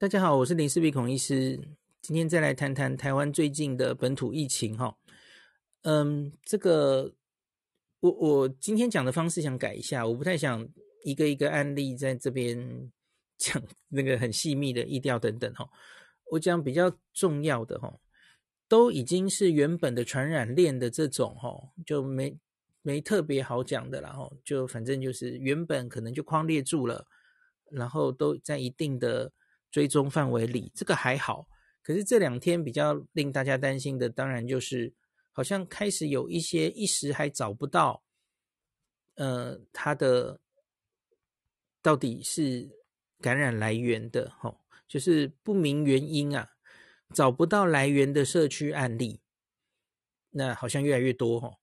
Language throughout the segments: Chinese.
大家好，我是林氏璧孔医师。今天再来谈谈台湾最近的本土疫情哈。嗯，这个我我今天讲的方式想改一下，我不太想一个一个案例在这边讲那个很细密的疫调等等哈。我讲比较重要的哈，都已经是原本的传染链的这种哈，就没没特别好讲的啦哈。就反正就是原本可能就框列住了，然后都在一定的。追踪范围里，这个还好。可是这两天比较令大家担心的，当然就是好像开始有一些一时还找不到，呃，它的到底是感染来源的，吼、哦，就是不明原因啊，找不到来源的社区案例，那好像越来越多，吼、哦。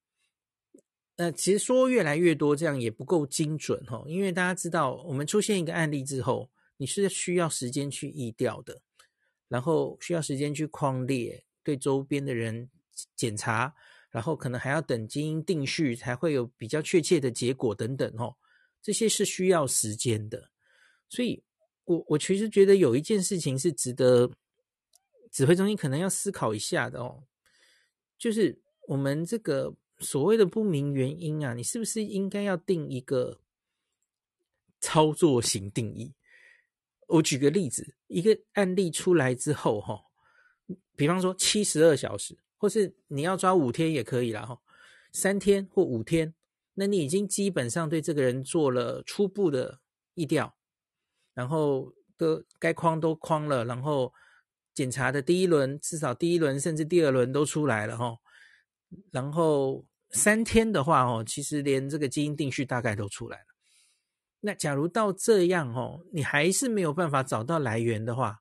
那其实说越来越多，这样也不够精准，吼、哦，因为大家知道，我们出现一个案例之后。你是需要时间去疫调的，然后需要时间去框列，对周边的人检查，然后可能还要等基因定序才会有比较确切的结果等等哦，这些是需要时间的。所以我我其实觉得有一件事情是值得指挥中心可能要思考一下的哦，就是我们这个所谓的不明原因啊，你是不是应该要定一个操作型定义？我举个例子，一个案例出来之后，哈，比方说七十二小时，或是你要抓五天也可以啦，哈，三天或五天，那你已经基本上对这个人做了初步的疫调，然后的该框都框了，然后检查的第一轮，至少第一轮甚至第二轮都出来了，哈，然后三天的话，哦，其实连这个基因定序大概都出来了。那假如到这样哦，你还是没有办法找到来源的话，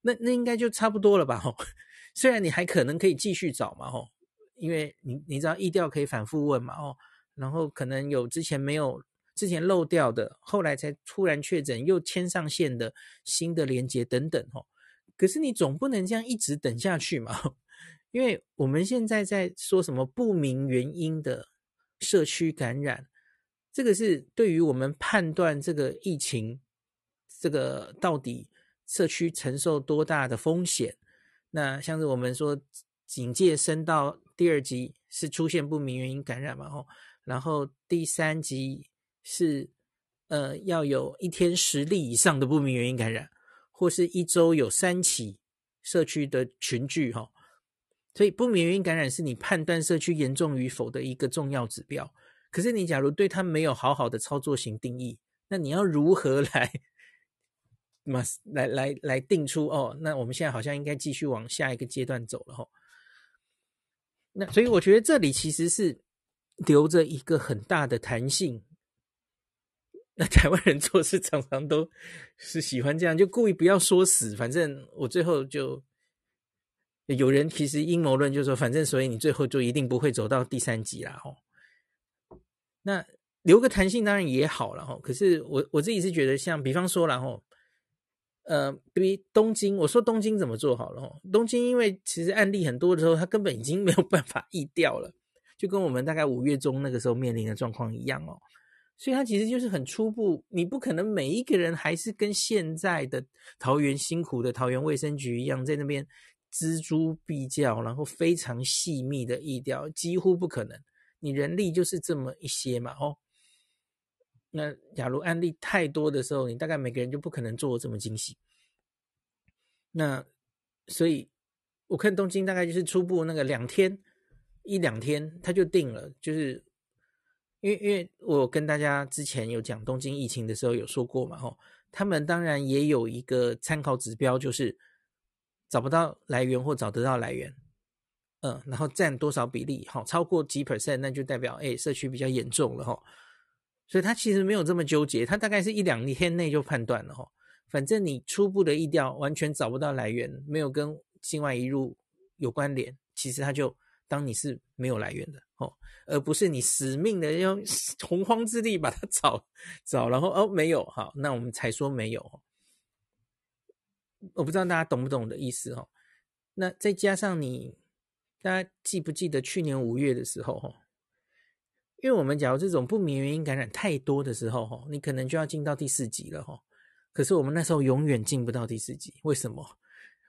那那应该就差不多了吧？哦，虽然你还可能可以继续找嘛，吼，因为你你知道意调可以反复问嘛，哦，然后可能有之前没有之前漏掉的，后来才突然确诊又牵上线的新的连接等等，哦。可是你总不能这样一直等下去嘛，因为我们现在在说什么不明原因的社区感染。这个是对于我们判断这个疫情，这个到底社区承受多大的风险？那像是我们说警戒升到第二级是出现不明原因感染嘛？哦，然后第三级是呃要有一天十例以上的不明原因感染，或是一周有三起社区的群聚哈。所以不明原因感染是你判断社区严重与否的一个重要指标。可是你假如对它没有好好的操作型定义，那你要如何来，嘛来来来定出哦？那我们现在好像应该继续往下一个阶段走了吼。那所以我觉得这里其实是留着一个很大的弹性。那台湾人做事常常都是喜欢这样，就故意不要说死，反正我最后就有人其实阴谋论就说，反正所以你最后就一定不会走到第三集啦吼。那留个弹性当然也好了哈，可是我我自己是觉得，像比方说然后，呃，比如东京，我说东京怎么做好了？东京因为其实案例很多的时候，它根本已经没有办法疫调了，就跟我们大概五月中那个时候面临的状况一样哦，所以它其实就是很初步，你不可能每一个人还是跟现在的桃园辛苦的桃园卫生局一样，在那边锱铢必较，然后非常细密的疫调，几乎不可能。你人力就是这么一些嘛，哦，那假如案例太多的时候，你大概每个人就不可能做这么精细。那所以我看东京大概就是初步那个两天一两天他就定了，就是因为因为我跟大家之前有讲东京疫情的时候有说过嘛，吼，他们当然也有一个参考指标，就是找不到来源或找得到来源。嗯，然后占多少比例？好，超过几 percent，那就代表哎，社区比较严重了哈。所以他其实没有这么纠结，他大概是一两天内就判断了哈。反正你初步的意调完全找不到来源，没有跟境外移入有关联，其实他就当你是没有来源的哦，而不是你死命的用 洪荒之力把它找找，然后哦没有好，那我们才说没有。我不知道大家懂不懂的意思哦。那再加上你。大家记不记得去年五月的时候，哈，因为我们假如这种不明原因感染太多的时候，哈，你可能就要进到第四级了，哈。可是我们那时候永远进不到第四级，为什么？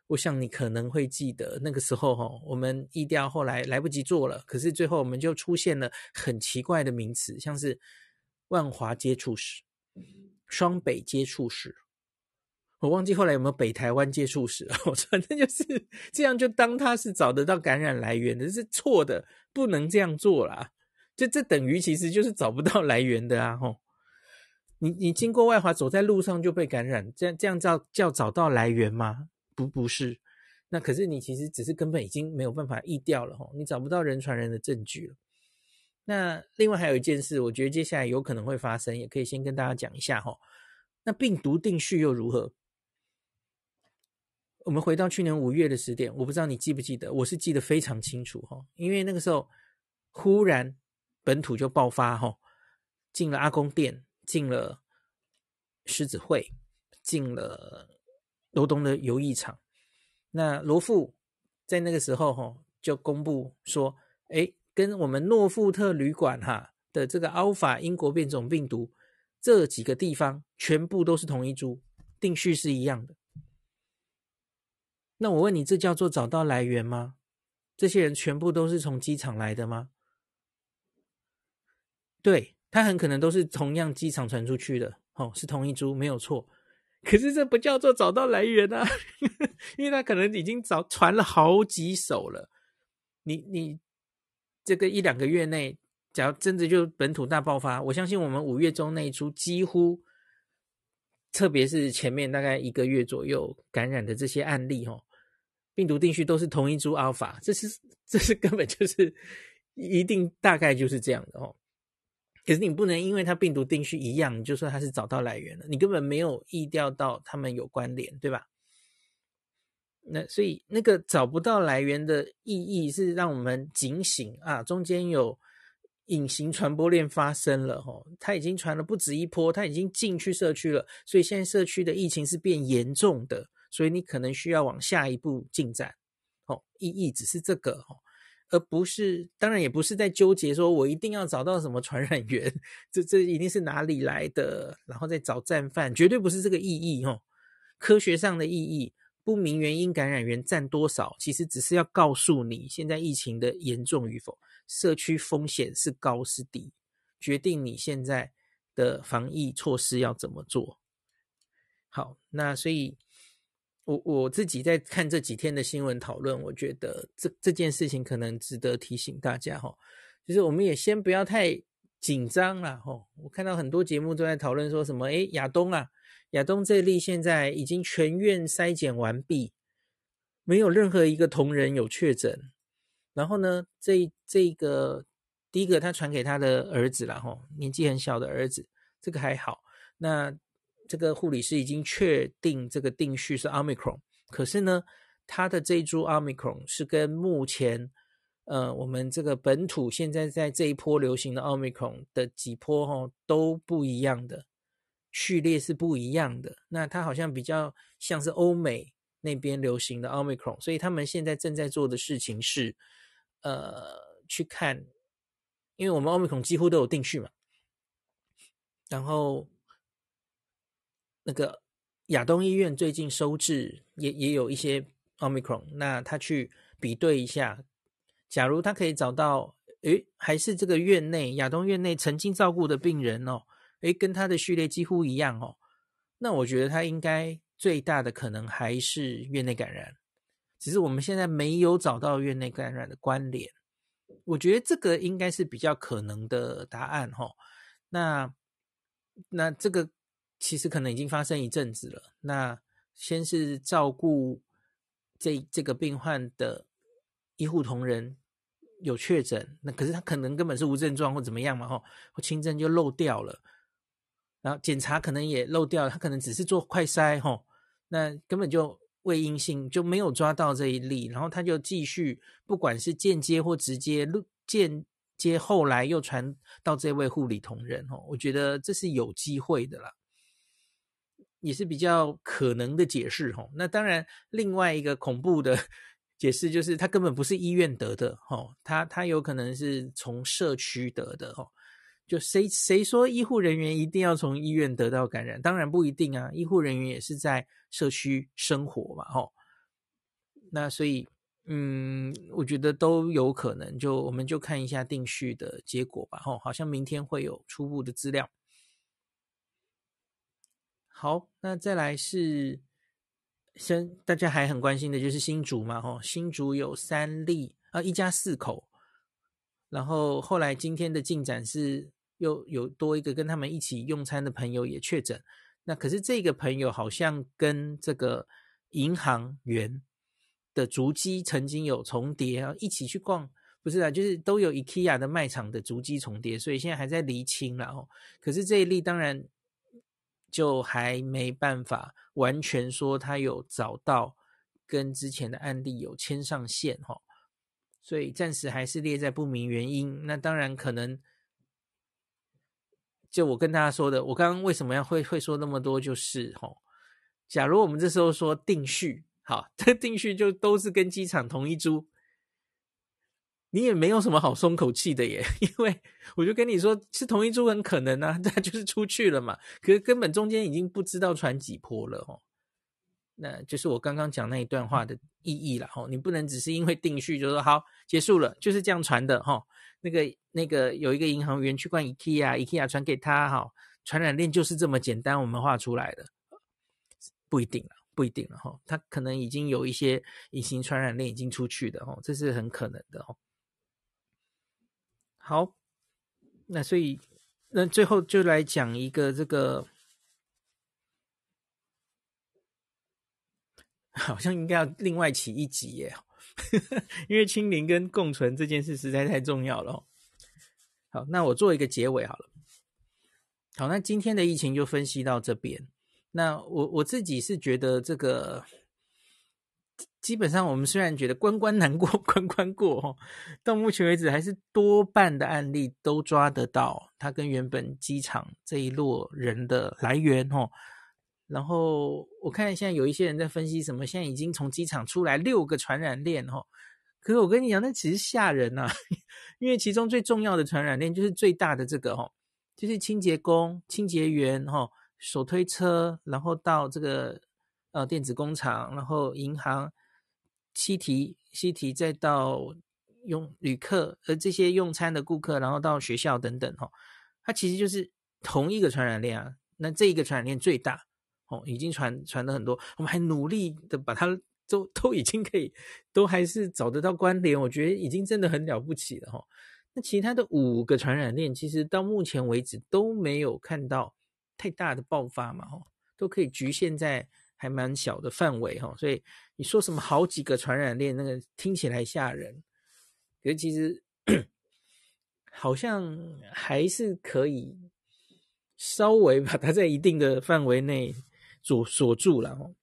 我想你可能会记得那个时候哈，我们疫调后来来不及做了，可是最后我们就出现了很奇怪的名词，像是万华接触史、双北接触史，我忘记后来有没有北台湾接触史了。反正就是这样，就当他是找得到感染来源的，是错的，不能这样做啦。就这等于其实就是找不到来源的啊！吼，你你经过外华走在路上就被感染，这样这样叫叫找到来源吗？不不是，那可是你其实只是根本已经没有办法疫掉了吼，你找不到人传人的证据了。那另外还有一件事，我觉得接下来有可能会发生，也可以先跟大家讲一下哈。那病毒定序又如何？我们回到去年五月的时点，我不知道你记不记得，我是记得非常清楚哈，因为那个时候忽然本土就爆发哈，进了阿公店，进了狮子会，进了。罗东的游艺场，那罗富在那个时候哈就公布说，哎，跟我们诺富特旅馆哈的这个 Alpha 英国变种病毒这几个地方全部都是同一株，定序是一样的。那我问你，这叫做找到来源吗？这些人全部都是从机场来的吗？对，他很可能都是同样机场传出去的，哦，是同一株，没有错。可是这不叫做找到来源啊，因为他可能已经早传了好几手了。你你这个一两个月内，假如真的就本土大爆发，我相信我们五月中那一出几乎，特别是前面大概一个月左右感染的这些案例，哦，病毒定序都是同一株 Alpha，这是这是根本就是一定大概就是这样的哦。可是你不能因为它病毒定序一样，你就说它是找到来源了，你根本没有意料到它们有关联，对吧？那所以那个找不到来源的意义是让我们警醒啊，中间有隐形传播链发生了吼，它已经传了不止一波，它已经进去社区了，所以现在社区的疫情是变严重的，所以你可能需要往下一步进展，哦，意义只是这个哦。而不是，当然也不是在纠结说，我一定要找到什么传染源，这这一定是哪里来的，然后再找战犯，绝对不是这个意义哦。科学上的意义，不明原因感染源占多少，其实只是要告诉你现在疫情的严重与否，社区风险是高是低，决定你现在的防疫措施要怎么做。好，那所以。我我自己在看这几天的新闻讨论，我觉得这这件事情可能值得提醒大家哈，就是我们也先不要太紧张了哈。我看到很多节目都在讨论说什么，哎，亚东啊，亚东这例现在已经全院筛检完毕，没有任何一个同仁有确诊。然后呢，这这个第一个他传给他的儿子了哈，年纪很小的儿子，这个还好。那这个护理师已经确定这个定序是 Omicron，可是呢，他的这株 Omicron 是跟目前呃我们这个本土现在在这一波流行的 Omicron 的几波哈、哦、都不一样的序列是不一样的。那它好像比较像是欧美那边流行的 Omicron，所以他们现在正在做的事情是呃去看，因为我们 Omicron 几乎都有定序嘛，然后。那个亚东医院最近收治也也有一些 Omicron，那他去比对一下，假如他可以找到，诶，还是这个院内亚东院内曾经照顾的病人哦，诶，跟他的序列几乎一样哦，那我觉得他应该最大的可能还是院内感染，只是我们现在没有找到院内感染的关联，我觉得这个应该是比较可能的答案哈，那那这个。其实可能已经发生一阵子了。那先是照顾这这个病患的医护同仁有确诊，那可是他可能根本是无症状或怎么样嘛，吼，或轻症就漏掉了。然后检查可能也漏掉了，他可能只是做快筛，吼，那根本就未阴性，就没有抓到这一例。然后他就继续，不管是间接或直接，间接后来又传到这位护理同仁，吼，我觉得这是有机会的啦。也是比较可能的解释吼，那当然另外一个恐怖的解释就是他根本不是医院得的吼，他他有可能是从社区得的哦，就谁谁说医护人员一定要从医院得到感染？当然不一定啊，医护人员也是在社区生活嘛，吼。那所以，嗯，我觉得都有可能。就我们就看一下定序的结果吧，吼，好像明天会有初步的资料。好，那再来是，先大家还很关心的就是新竹嘛，吼，新竹有三例啊，一家四口。然后后来今天的进展是。又有多一个跟他们一起用餐的朋友也确诊，那可是这个朋友好像跟这个银行员的足迹曾经有重叠啊，一起去逛，不是啊，就是都有 IKEA 的卖场的足迹重叠，所以现在还在厘清了哦。可是这一例当然就还没办法完全说他有找到跟之前的案例有牵上线哈，所以暂时还是列在不明原因。那当然可能。就我跟大家说的，我刚刚为什么要会会说那么多，就是吼，假如我们这时候说定序，好，这定序就都是跟机场同一株，你也没有什么好松口气的耶，因为我就跟你说是同一株很可能啊，它就是出去了嘛，可是根本中间已经不知道传几波了哦。那就是我刚刚讲那一段话的意义了哈，你不能只是因为定序就说好结束了，就是这样传的哈。那个那个有一个银行员去逛 IKEA，IKEA 传给他哈，传染链就是这么简单，我们画出来的，不一定了，不一定了哈。他可能已经有一些隐形传染链已经出去的哈，这是很可能的哦。好，那所以那最后就来讲一个这个。好像应该要另外起一集耶，因为清零跟共存这件事实在太重要了。好，那我做一个结尾好了。好，那今天的疫情就分析到这边。那我我自己是觉得这个，基本上我们虽然觉得关关难过 关关过，到目前为止还是多半的案例都抓得到，它跟原本机场这一落人的来源哦。然后我看现在有一些人在分析什么，现在已经从机场出来六个传染链哈，可是我跟你讲，那其实吓人呐，因为其中最重要的传染链就是最大的这个哈，就是清洁工、清洁员哈，手推车，然后到这个呃电子工厂，然后银行、西提、西提，再到用旅客呃这些用餐的顾客，然后到学校等等哈，它其实就是同一个传染链啊，那这一个传染链最大。哦，已经传传的很多，我们还努力的把它都都已经可以，都还是找得到关联，我觉得已经真的很了不起了哈。那其他的五个传染链，其实到目前为止都没有看到太大的爆发嘛，哈，都可以局限在还蛮小的范围哈。所以你说什么好几个传染链，那个听起来吓人，可是其实好像还是可以稍微把它在一定的范围内。锁锁住了哦，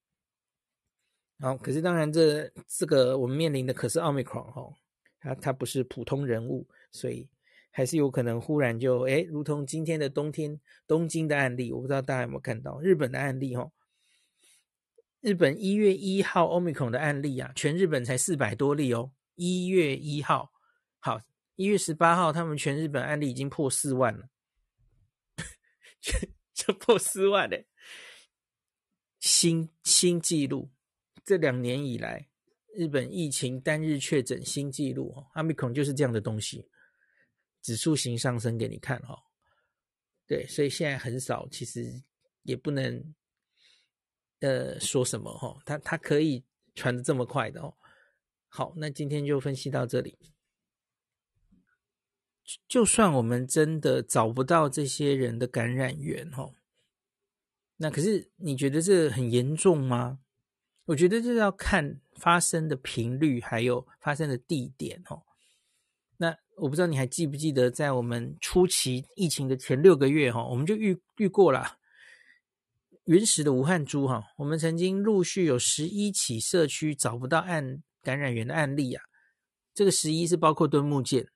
好，可是当然这这个我们面临的可是奥密克戎哈，它它不是普通人物，所以还是有可能忽然就诶，如同今天的冬天东京的案例，我不知道大家有没有看到日本的案例哈，日本一月一号奥密克戎的案例啊，全日本才四百多例哦，一月一号，好，一月十八号他们全日本案例已经破四万了，就破四万嘞。新新纪录，这两年以来，日本疫情单日确诊新纪录哦，Omicon 就是这样的东西，指数型上升给你看哈。对，所以现在很少，其实也不能呃说什么哈，它它可以传得这么快的哦。好，那今天就分析到这里。就算我们真的找不到这些人的感染源哈。那可是你觉得这很严重吗？我觉得这要看发生的频率，还有发生的地点哦。那我不知道你还记不记得，在我们初期疫情的前六个月哈，我们就遇遇过了原始的武汉株哈。我们曾经陆续有十一起社区找不到案感染源的案例啊。这个十一是包括敦木舰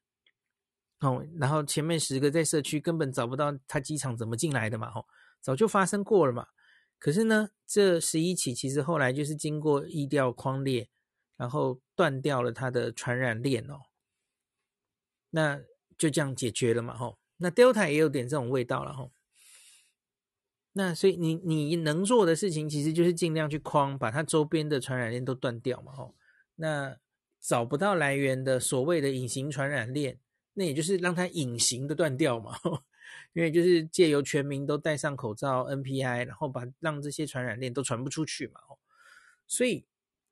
哦，然后前面十个在社区根本找不到他机场怎么进来的嘛吼。早就发生过了嘛，可是呢，这十一起其实后来就是经过疫调框列，然后断掉了它的传染链哦，那就这样解决了嘛吼。那 Delta 也有点这种味道了哈。那所以你你能做的事情，其实就是尽量去框，把它周边的传染链都断掉嘛哈。那找不到来源的所谓的隐形传染链，那也就是让它隐形的断掉嘛。因为就是借由全民都戴上口罩 NPI，然后把让这些传染链都传不出去嘛。所以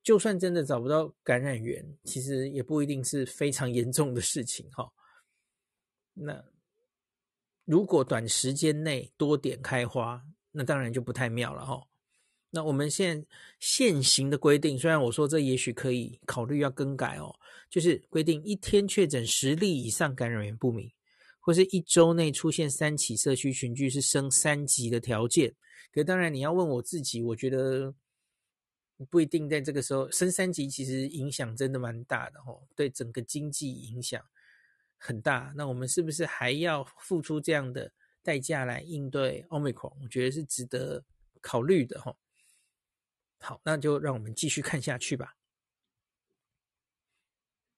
就算真的找不到感染源，其实也不一定是非常严重的事情哈。那如果短时间内多点开花，那当然就不太妙了哈。那我们现现行的规定，虽然我说这也许可以考虑要更改哦，就是规定一天确诊十例以上感染源不明，或是一周内出现三起社区群聚是升三级的条件。可当然你要问我自己，我觉得不一定在这个时候升三级，其实影响真的蛮大的哦，对整个经济影响很大。那我们是不是还要付出这样的代价来应对 Omicron？我觉得是值得考虑的哈。好，那就让我们继续看下去吧。